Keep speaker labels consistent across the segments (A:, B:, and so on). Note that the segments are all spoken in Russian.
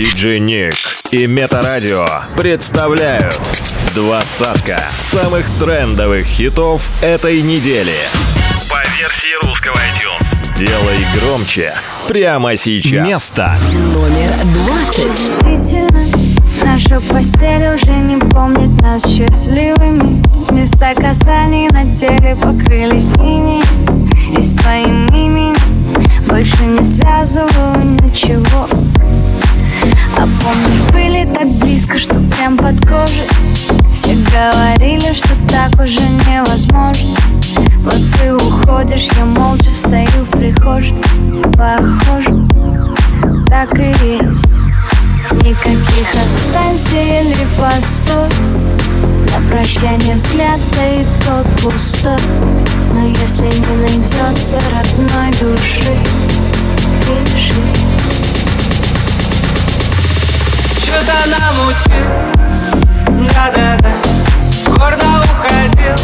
A: Диджей Ник и Метарадио представляют двадцатка самых трендовых хитов этой недели. По версии русского iTunes. Делай громче прямо сейчас. Место
B: номер двадцать.
C: Наша постель уже не помнит нас счастливыми Места касаний на теле покрылись иней И с твоим именем больше не связываю ничего А были так близко, что прям под кожей. Все говорили, что так уже невозможно. Вот ты уходишь, я молча стою в прихожей. Похоже, так и есть. Никаких останься или постой На прощание взгляд, да и тот пустой. Но если не найдется родной души Пиши
D: Что-то намутил, да-да-да. Гордо уходил,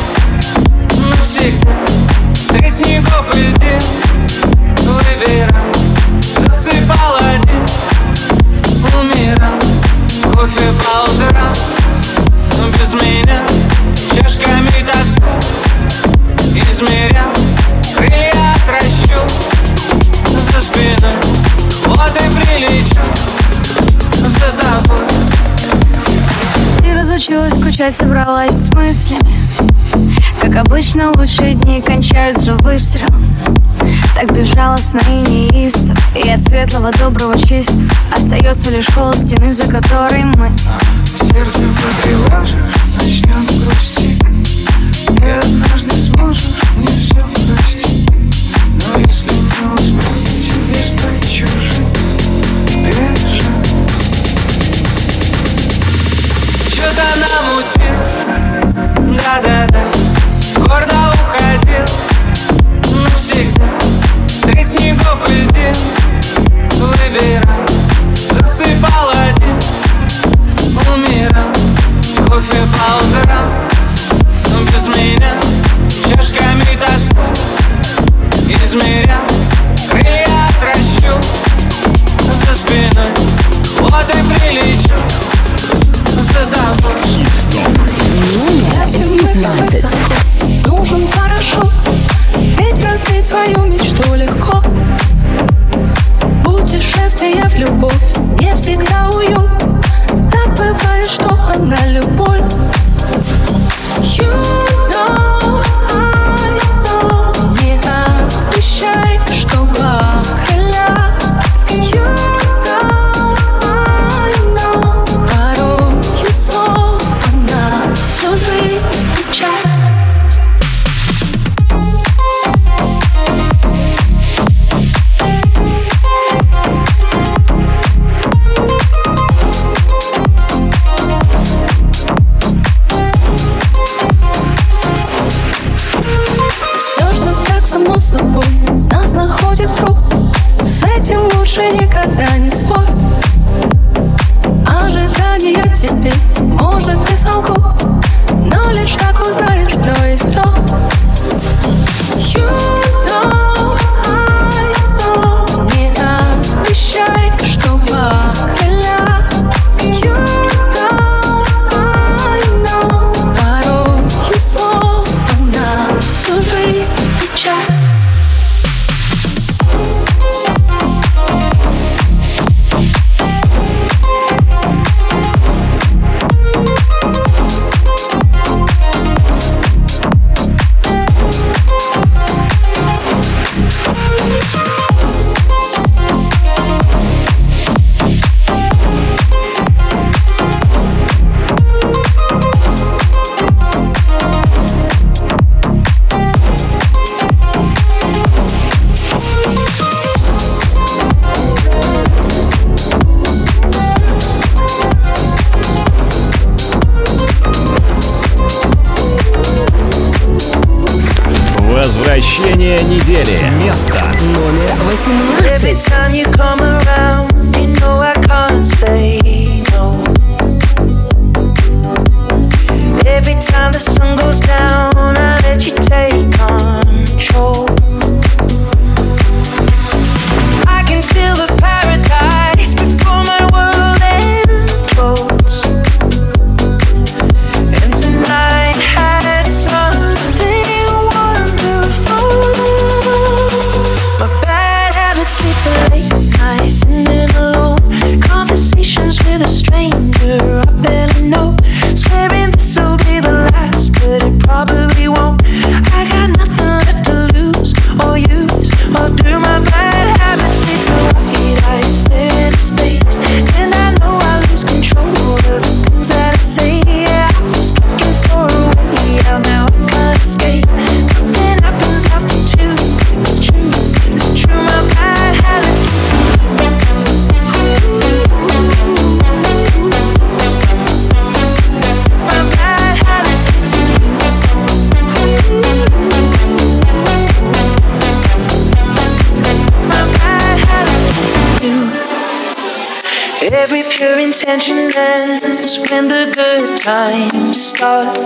D: навсегда. Средь снегов и льдин. Выбирал, засыпал один. Умирал, кофе по утрам Но без меня. Чашками тоску. Измерял, крылья отращу За спиной, вот и прилечу тобой
C: Ты разучилась скучать, собралась с мыслями. Как обычно, лучшие дни кончаются выстрелом. Так безжалостно и неистово. И от светлого, доброго, чистого Остается лишь холод стены, за которой мы.
D: Сердце потревожишь, начнет
E: time
A: stop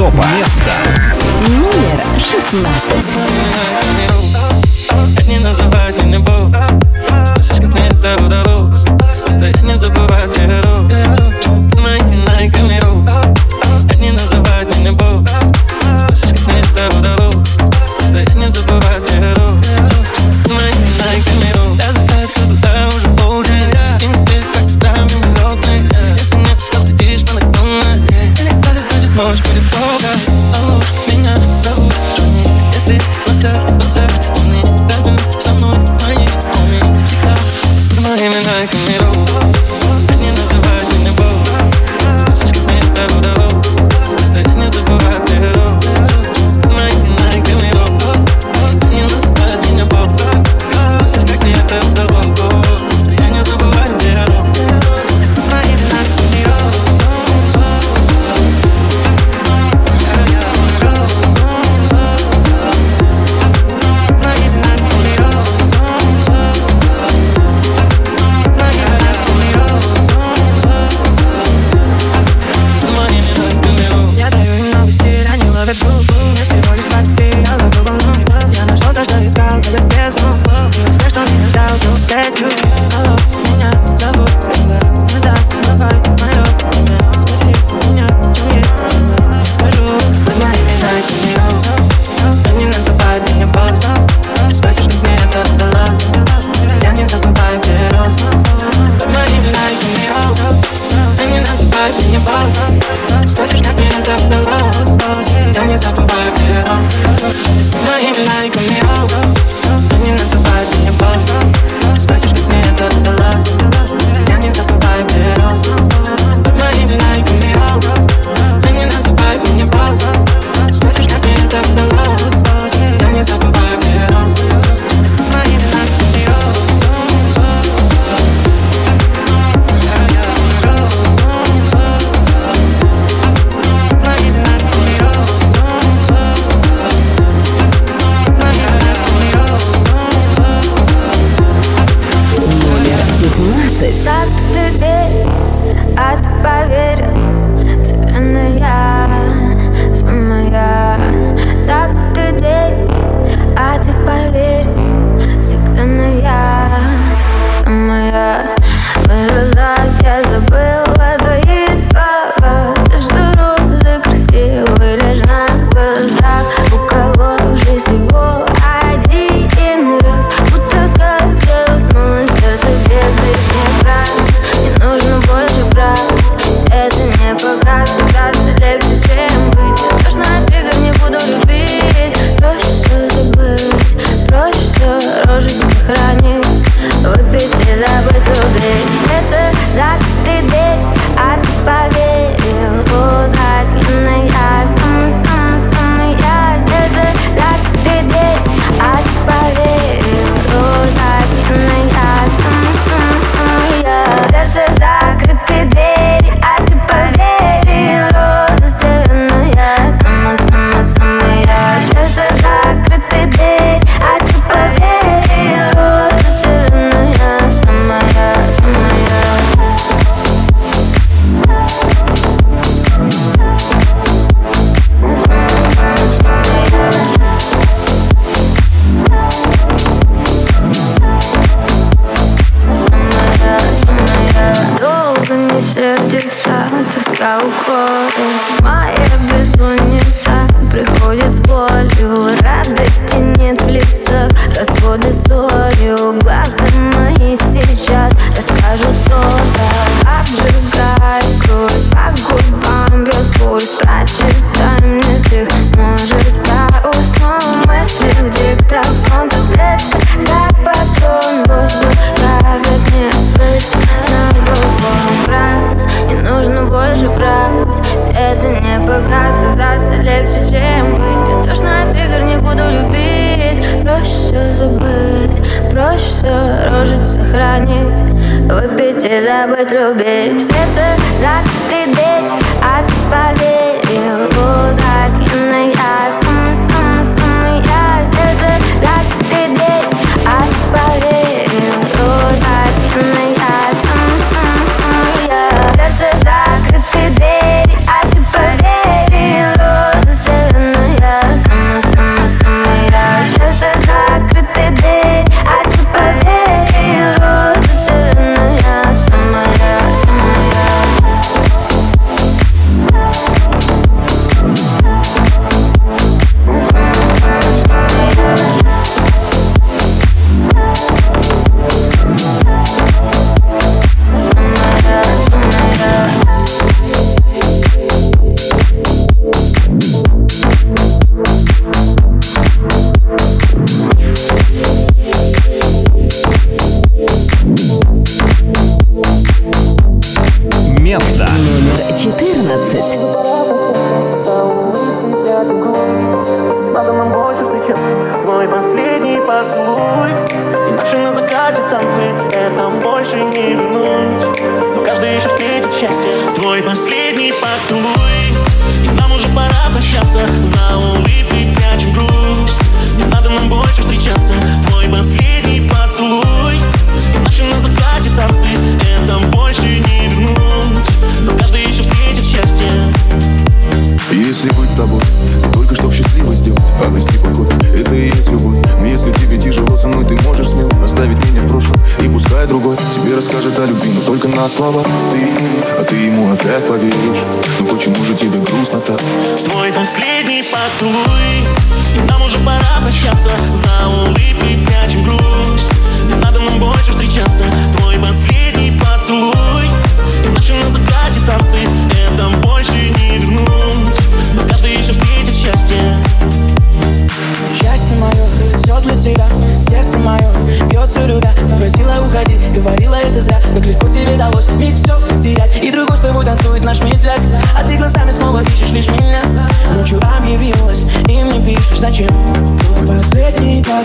A: топа. Место
B: номер шестнадцать.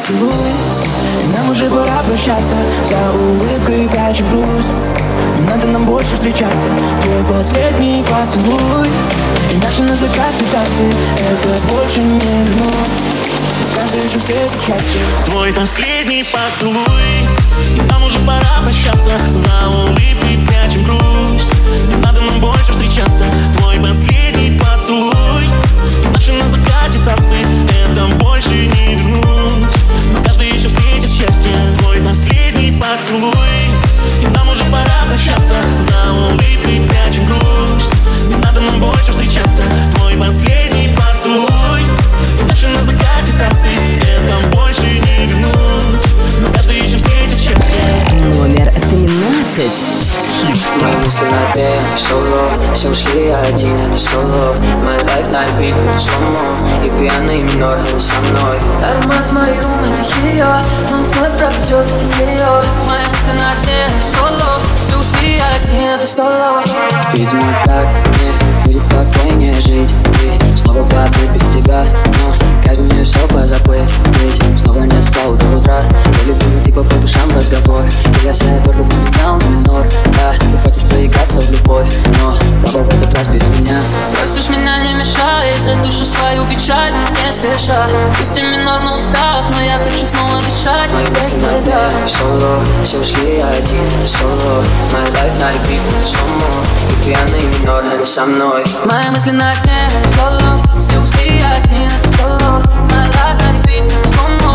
F: Поцелуй. Нам уже пора прощаться. За улыбкой прячем грусть. Не надо нам больше встречаться. Твой последний поцелуй. И наши на закате танцы Это больше не вернуть Каждый
G: же
F: счастье.
H: Твой последний поцелуй. И нам уже пора прощаться. За улыбкой прячем грусть. Не надо нам больше встречаться. Твой последний поцелуй. Наши на закате танцы Это больше не вернуть
F: последний
I: Мои мысли на дне, соло Все ушли, я один, это соло. My life на repeat, будет сломо И пьяный минор, они со мной. Аромат в мой рум, это ее Но вновь пропадет, это ее Мои мысли на дне, соло. Все ушли, я один, это соло. Видимо так мне будет спокойнее жить. Ты снова попыток себя Но казнь мне все позабыть Ведь снова не спал до утра. Я люблю типа по душам разговор. И я себя гордо поменял на минор Да, ты хочешь поиграться в любовь Но папа в этот раз бери меня.
H: Просишь меня не мешай За душу свою печаль не спеша Пусть и минор на устах Но я хочу снова дышать.
I: Мои
H: без
I: мысли на
H: тебя
I: соло. Все ушли, я один, соло. My life на будет сломо И пьяный минор, они со мной.
H: Мои мысли на дне, соло. Все ушли, я один, соло My life на repeat, сломо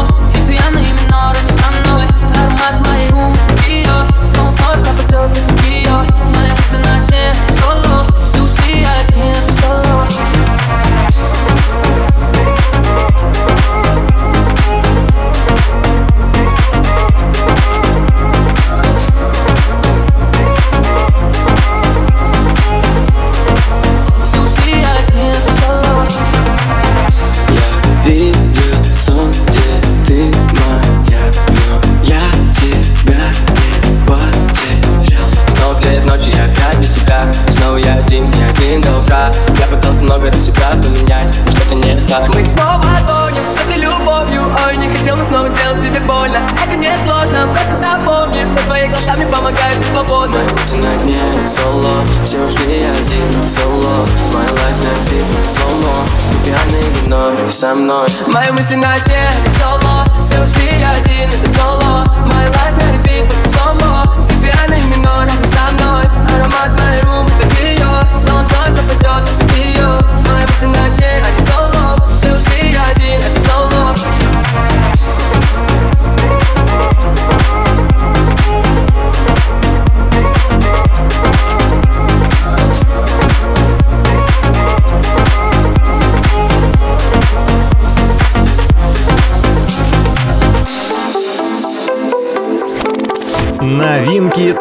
H: со мной. Мои мысли на дне,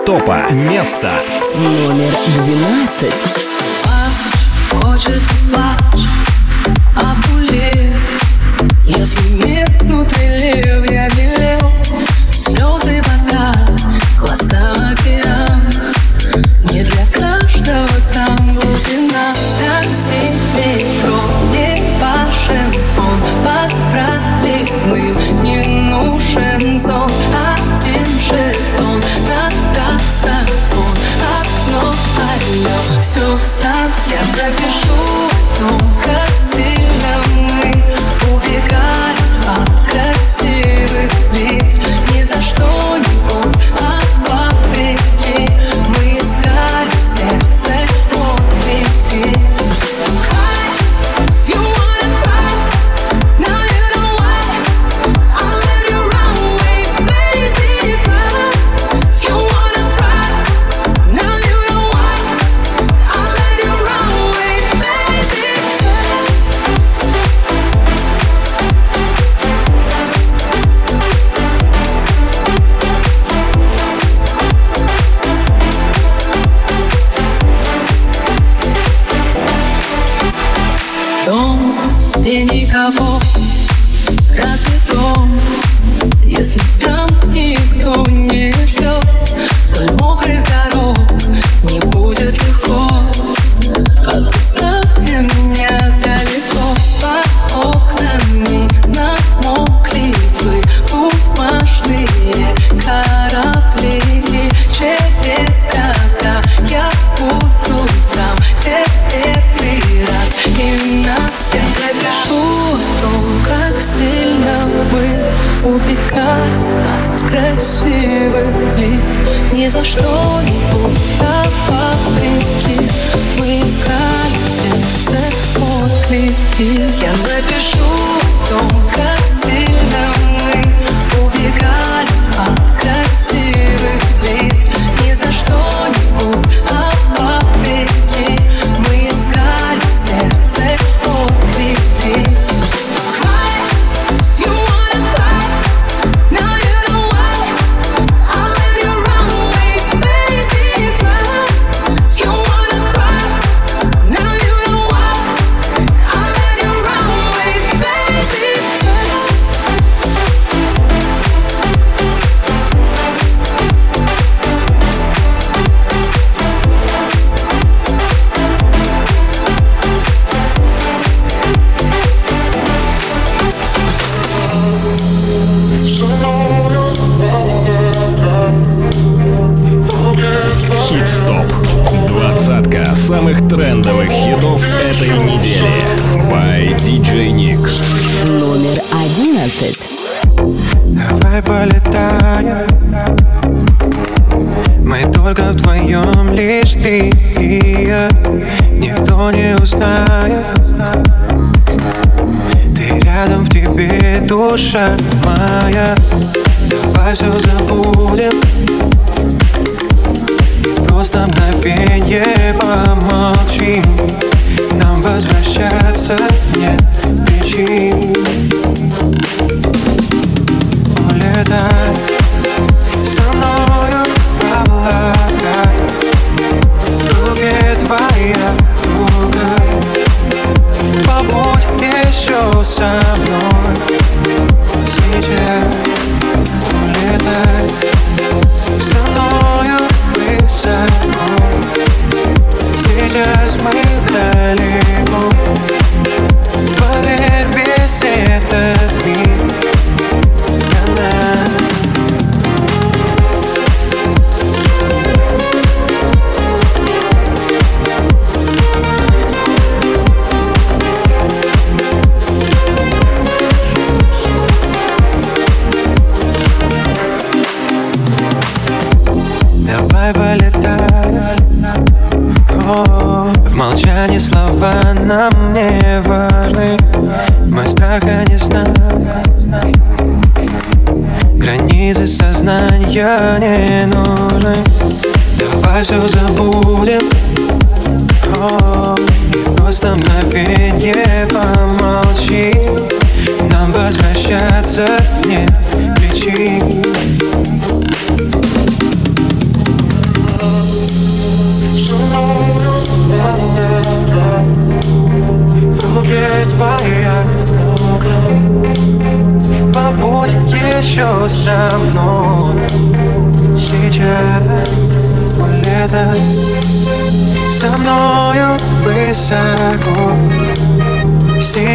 A: топа. Место.
B: Номер 12.
D: Все сам Я пропишу том, как сильно
J: önem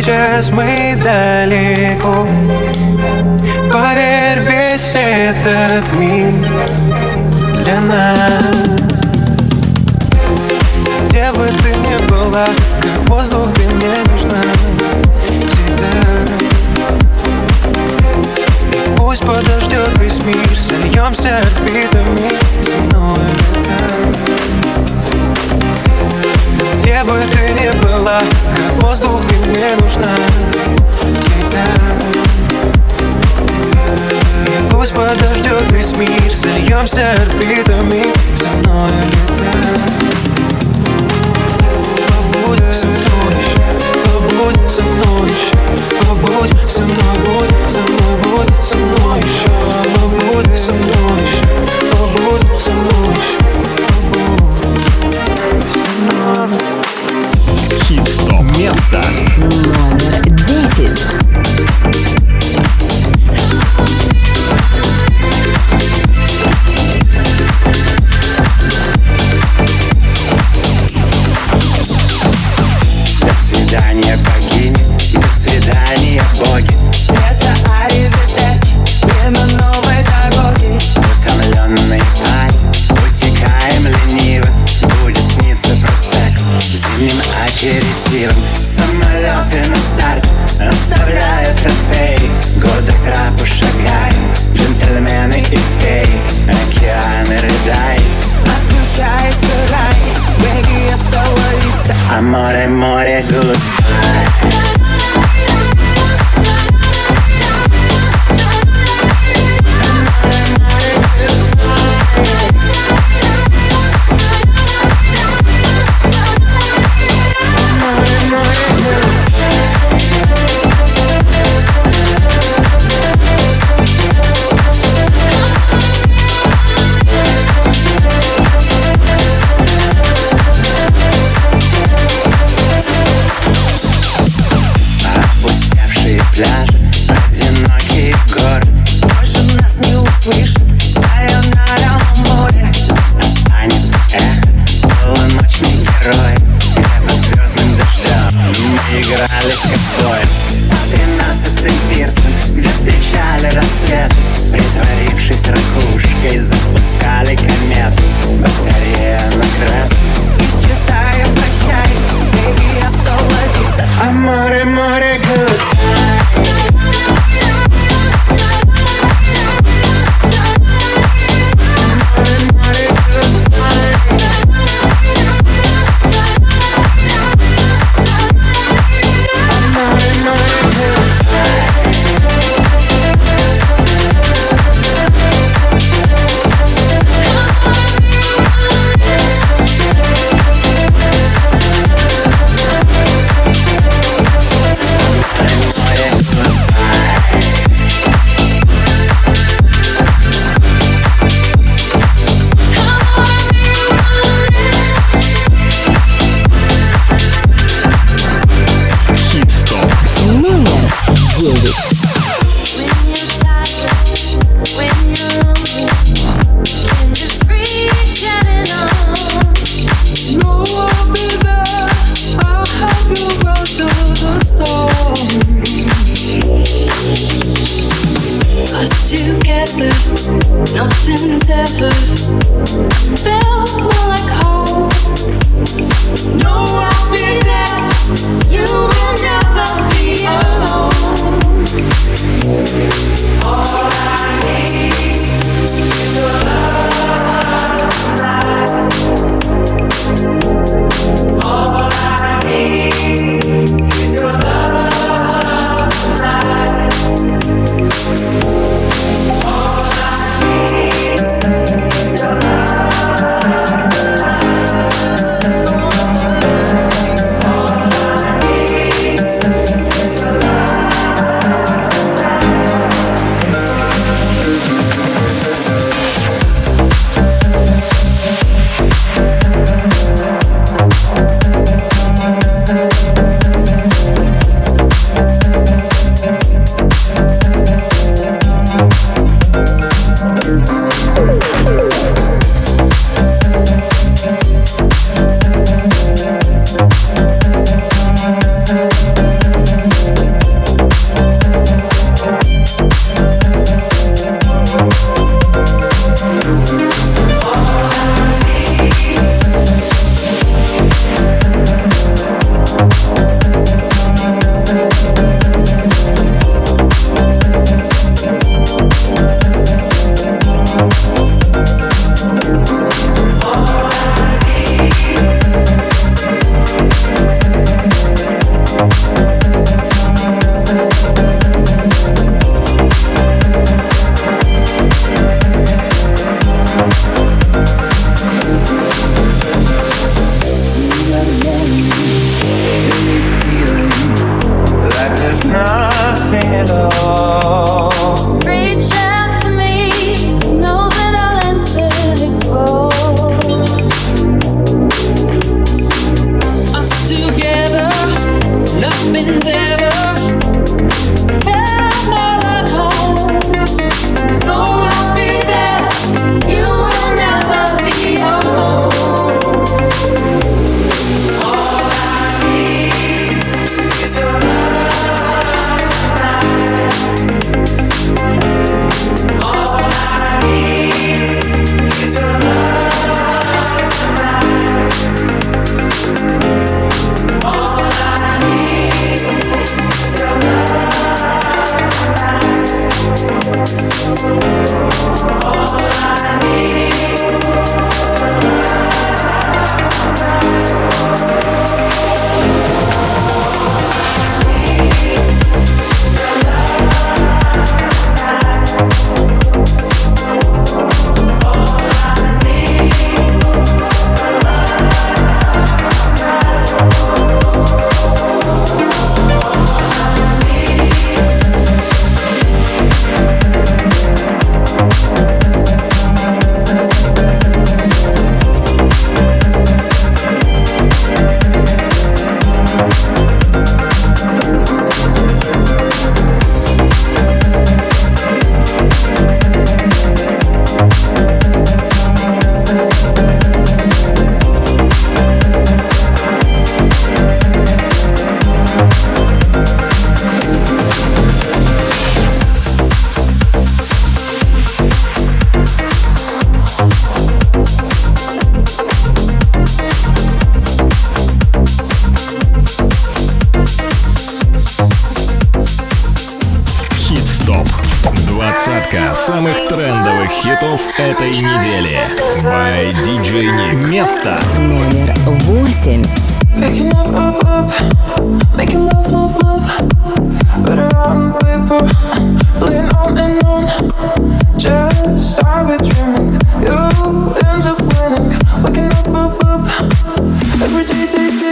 J: сейчас мы далеко. Поверь, весь этот мир для нас. Где бы ты ни была, как воздух ты мне нужна Всегда Пусть подождет весь мир, сольемся орбитами земного лета Где бы ты ни была, как воздух ты мне нужна Пусть подождет весь мир.
K: Сольемся орбитами. За мною летай Побудь со мной еще. Побудь со мной еще. Побудь со мной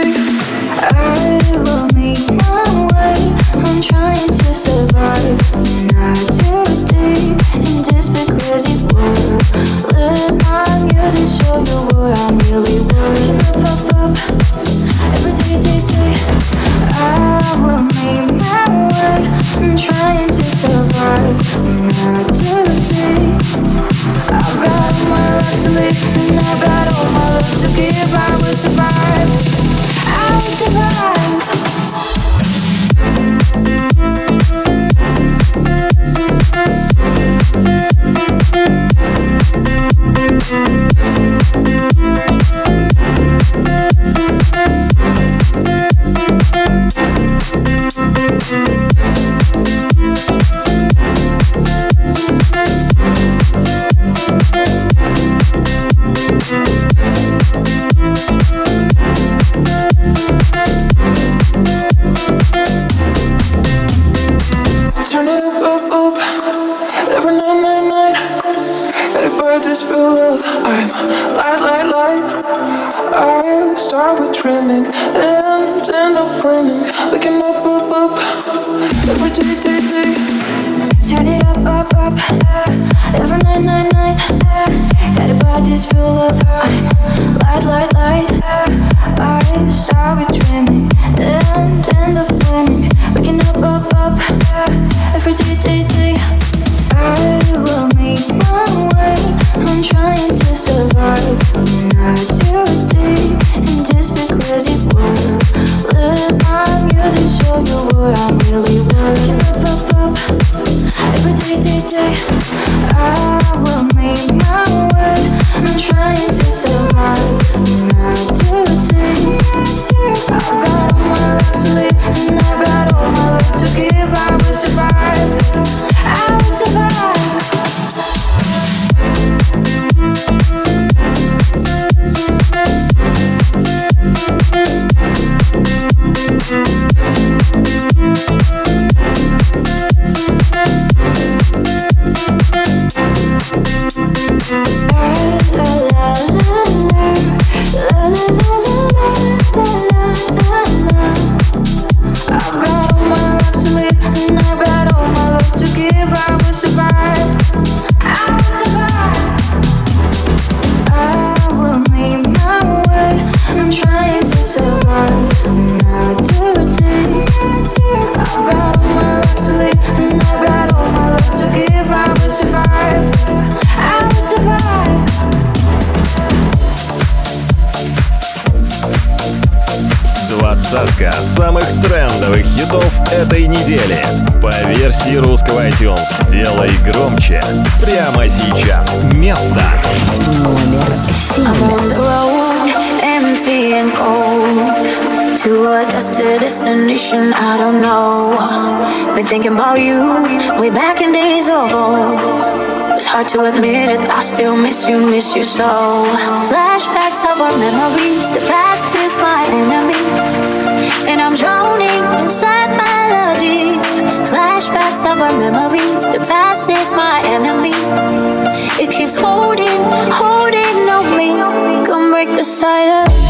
L: I
C: will make my way. I'm trying to survive. day destination, I don't know. Been thinking about you way back in days of old. It's hard to admit it, I still miss you, miss you so. Flashbacks of our memories, the past is my enemy. And I'm drowning inside melody. Flashbacks of our memories, the past is my enemy. It keeps holding, holding on me. Come break the silence.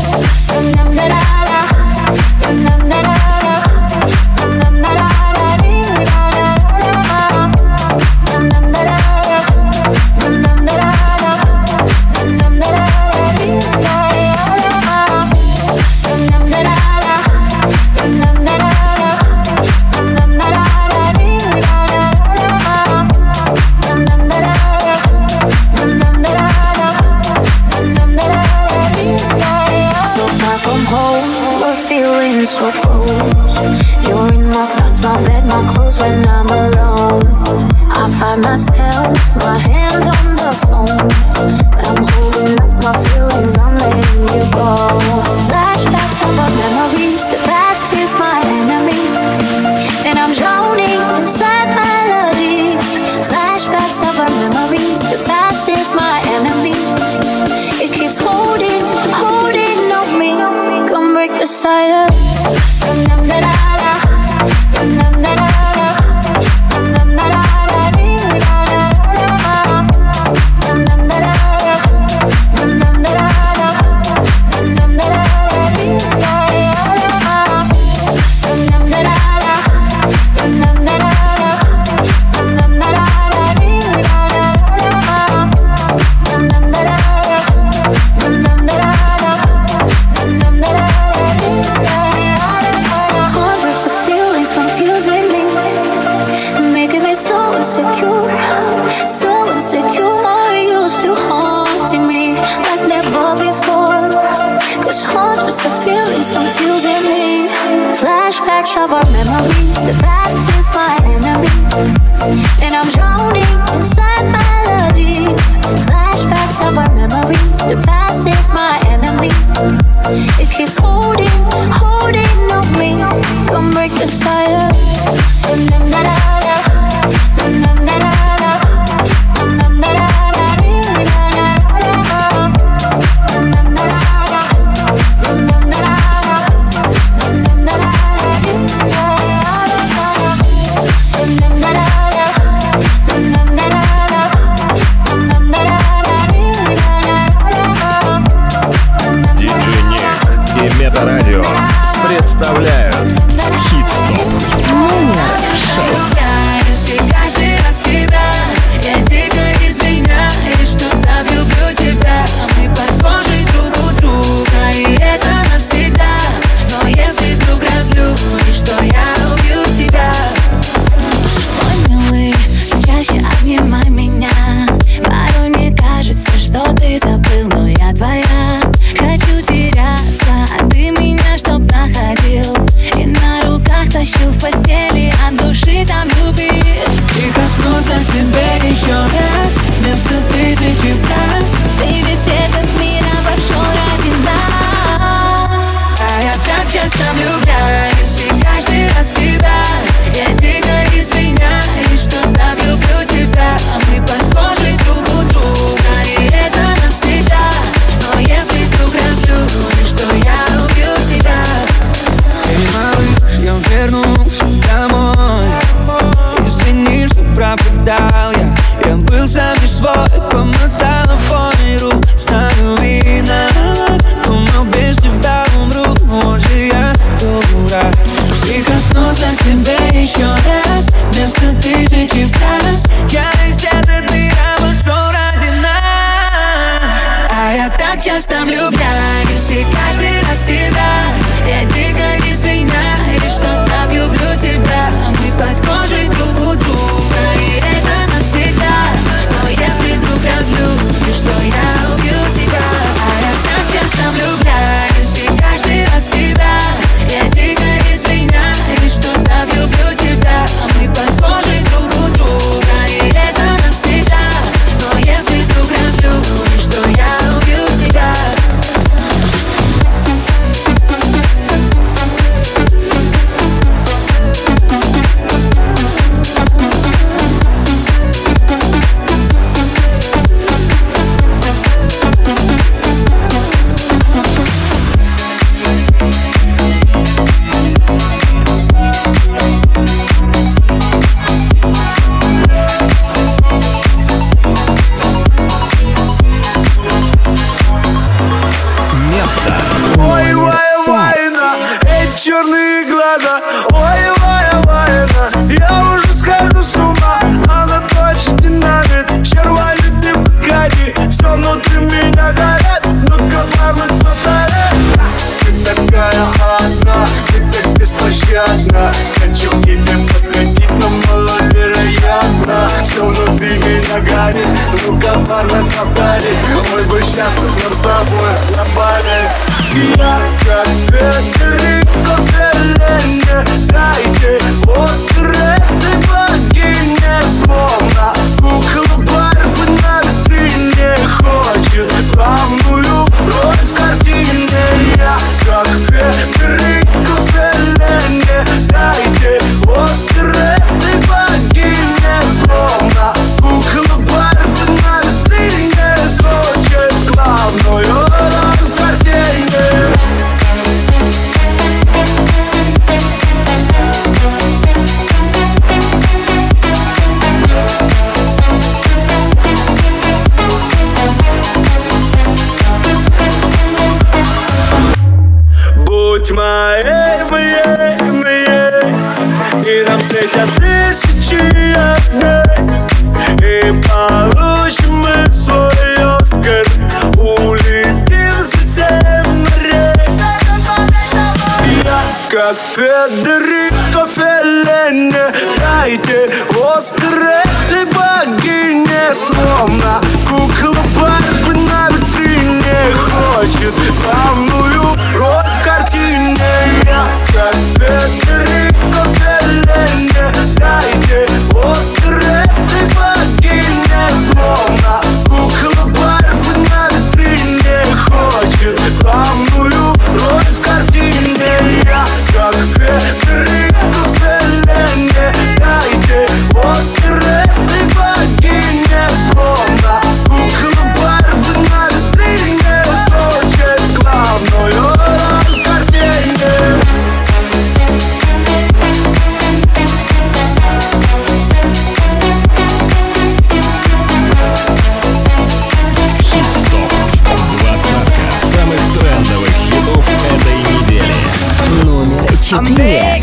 C: Superior.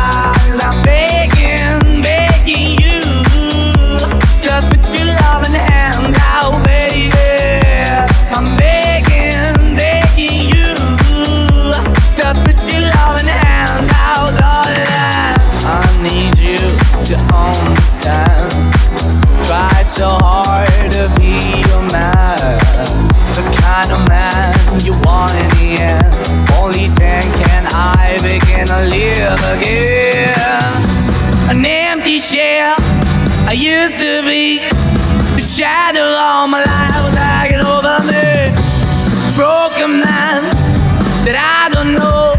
L: Begin to live again. An empty shell I used to be. The shadow all my life was hanging over me. Broken man that I don't know.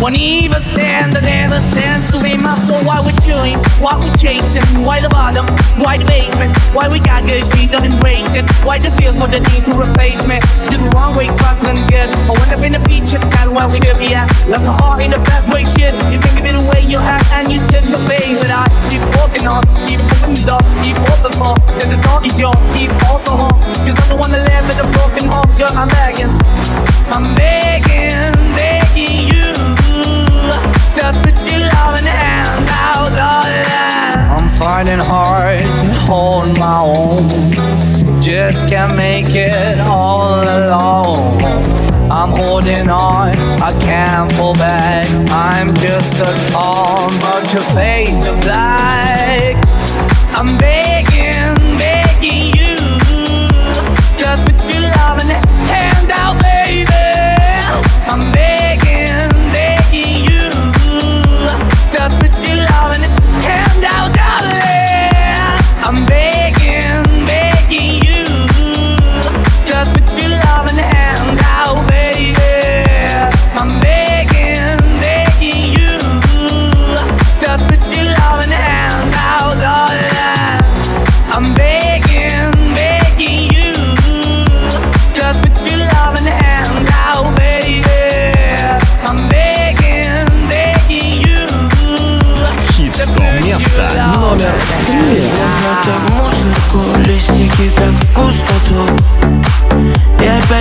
L: Won't even stand, I never stand to be my soul. Why we chewing? Why we chasing? Why the bottom? Why the basement? Why we got good, she don't embrace it? Why the feel for the need to replace me? Did the wrong way, traveling good. I went up in the beach and town where we could be at. Left my heart in the best way, shit.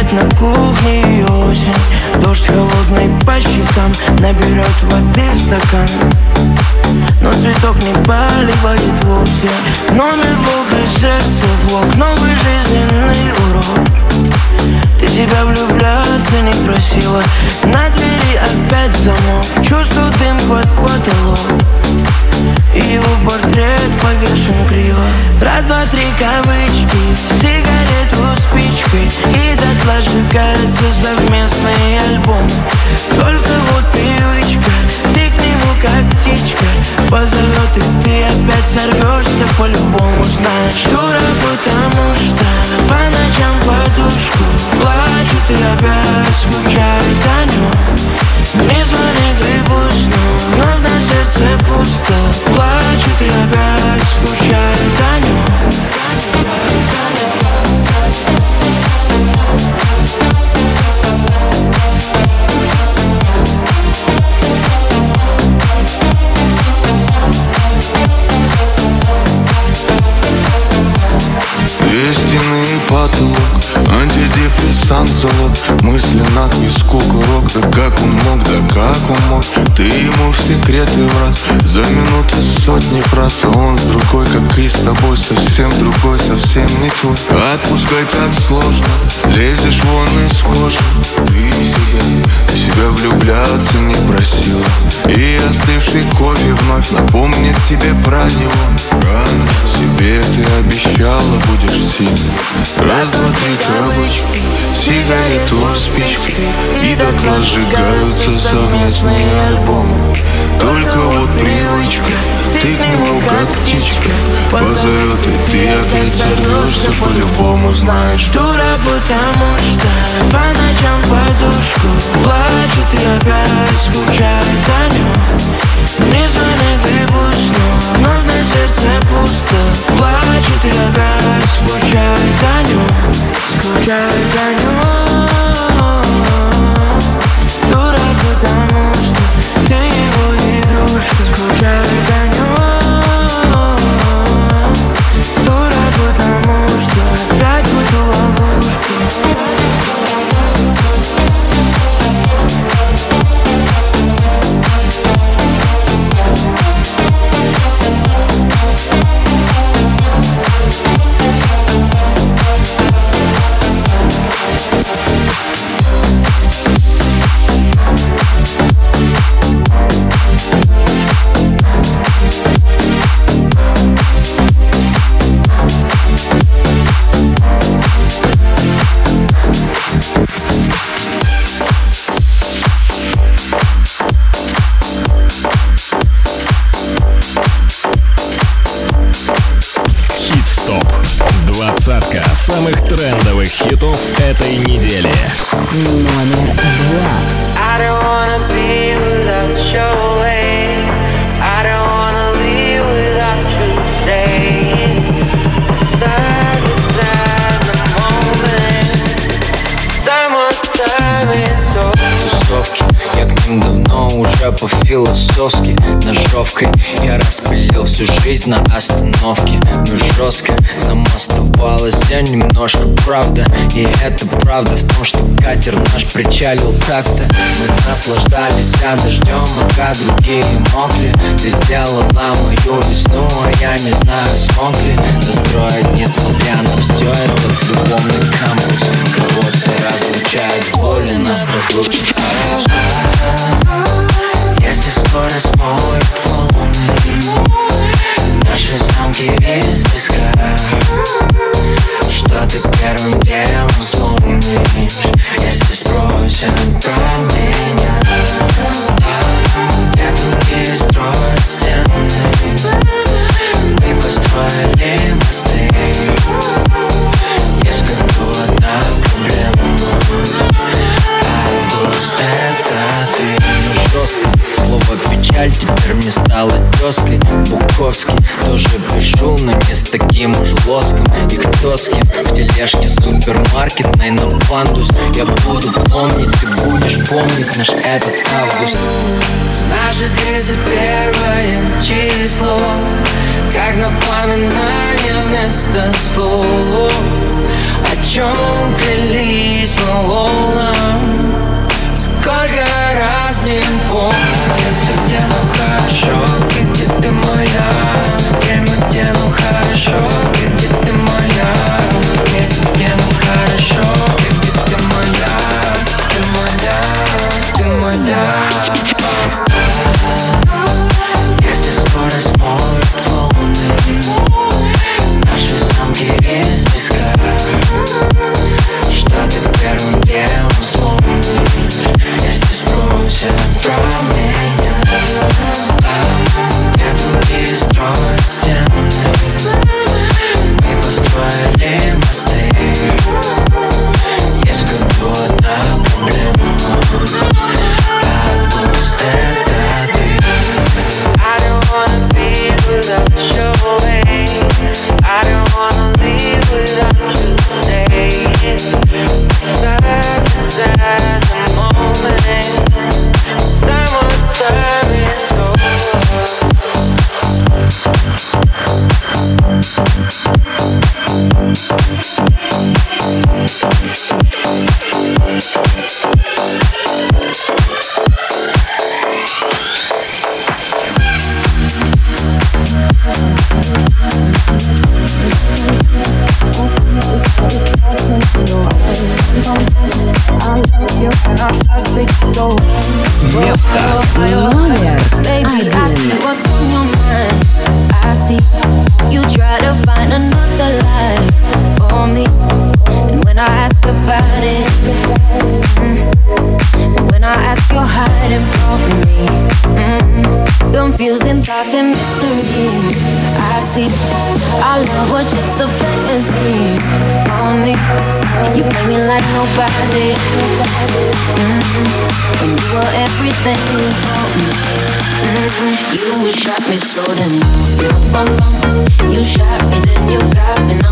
M: И опять на кухне и осень. Дождь холодный по щекам Наберет воды в стакан. Но цветок не поливает вовсе. Номер блока сердце влог Новый жизненный урок. Ты себя влюбляться не просила. На двери опять замок. Чувствую дым под потолок. И его портрет повешен криво. Раз, два, три кавычки
G: chances of секреты в раз. За минуты сотни фраз А он с другой, как и с тобой Совсем другой, совсем не твой. Отпускай так сложно Лезешь вон из кожи. Ты себя себя влюбляться не просила. И остывший кофе вновь напомнит тебе про него. Рано себе ты обещала будешь сильной. Раз, два, три, кабачки сигарету, спички И дотла сжигаются совместные альбомы. Только вот привычка, ты к нему как птичка Позовет и ты опять сорвешься по-любому Знаешь,
M: дура, потому что по ночам подушку Плачет и опять скучает о нем Не звонит и пусть, но сердце пусто. Плачет и опять скучает о нем Скучает о нем
H: воспоминания вместо слов. О чем крылись мы волнам Сколько раз не помню. Место, где ну хорошо, где ты моя. Время, где нам хорошо, и
C: thoughts and mystery. I see our love was just a fantasy for me. You play me like nobody. Mm, when you were everything for me. Mm, You shot me so then. You shot me then you got me.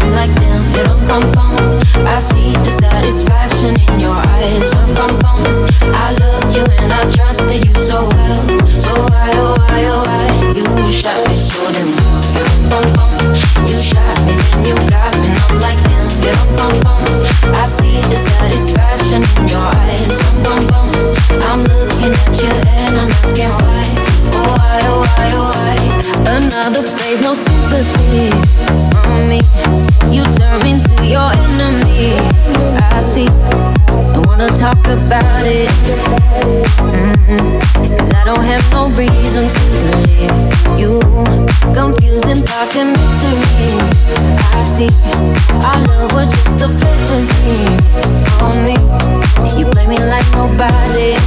C: Mystery. I see. Our love was just a fantasy on me. You play me like nobody.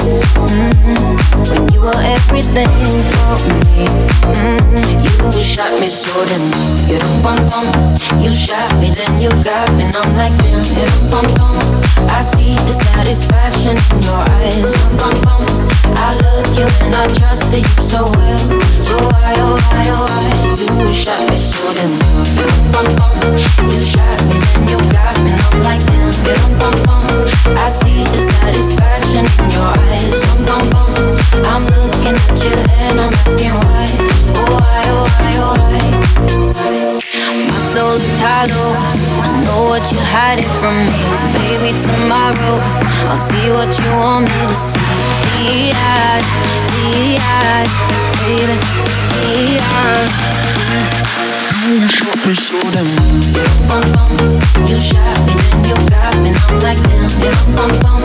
C: Mm-mm. When you were everything for me. Mm-mm. You shot me so damn. You don't. You shot me, then you got me. And I'm like damn. You don't bum bum. I see the satisfaction in your eyes. I loved you and I trusted you so well. So why oh why oh why you shot me so damn. Bum. You shot me, then you got me. And I'm like damn. I see the satisfaction in your eyes. I'm looking at you and I'm asking why. Oh why oh why oh why. Soul is hollow. I know what you're hiding from me. Maybe tomorrow I'll see what you want me to see. Be-eyed, be-eyed, baby, be-eyed. You shot me. You shot me, then you got me. I'm like bum.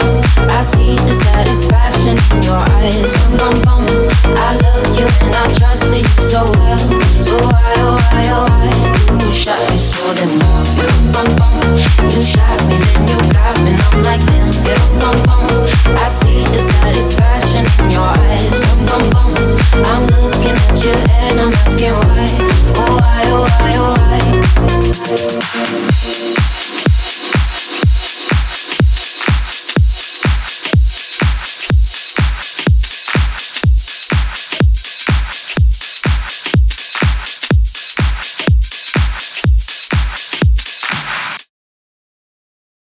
C: I see the satisfaction in your eyes. I loved you and I trusted you so well. So why oh why oh why you shot me so damn. You shot me, then you got me. I'm like bum. I see the satisfaction in your eyes. I'm looking at you and I'm asking why. Oh why oh why oh why place.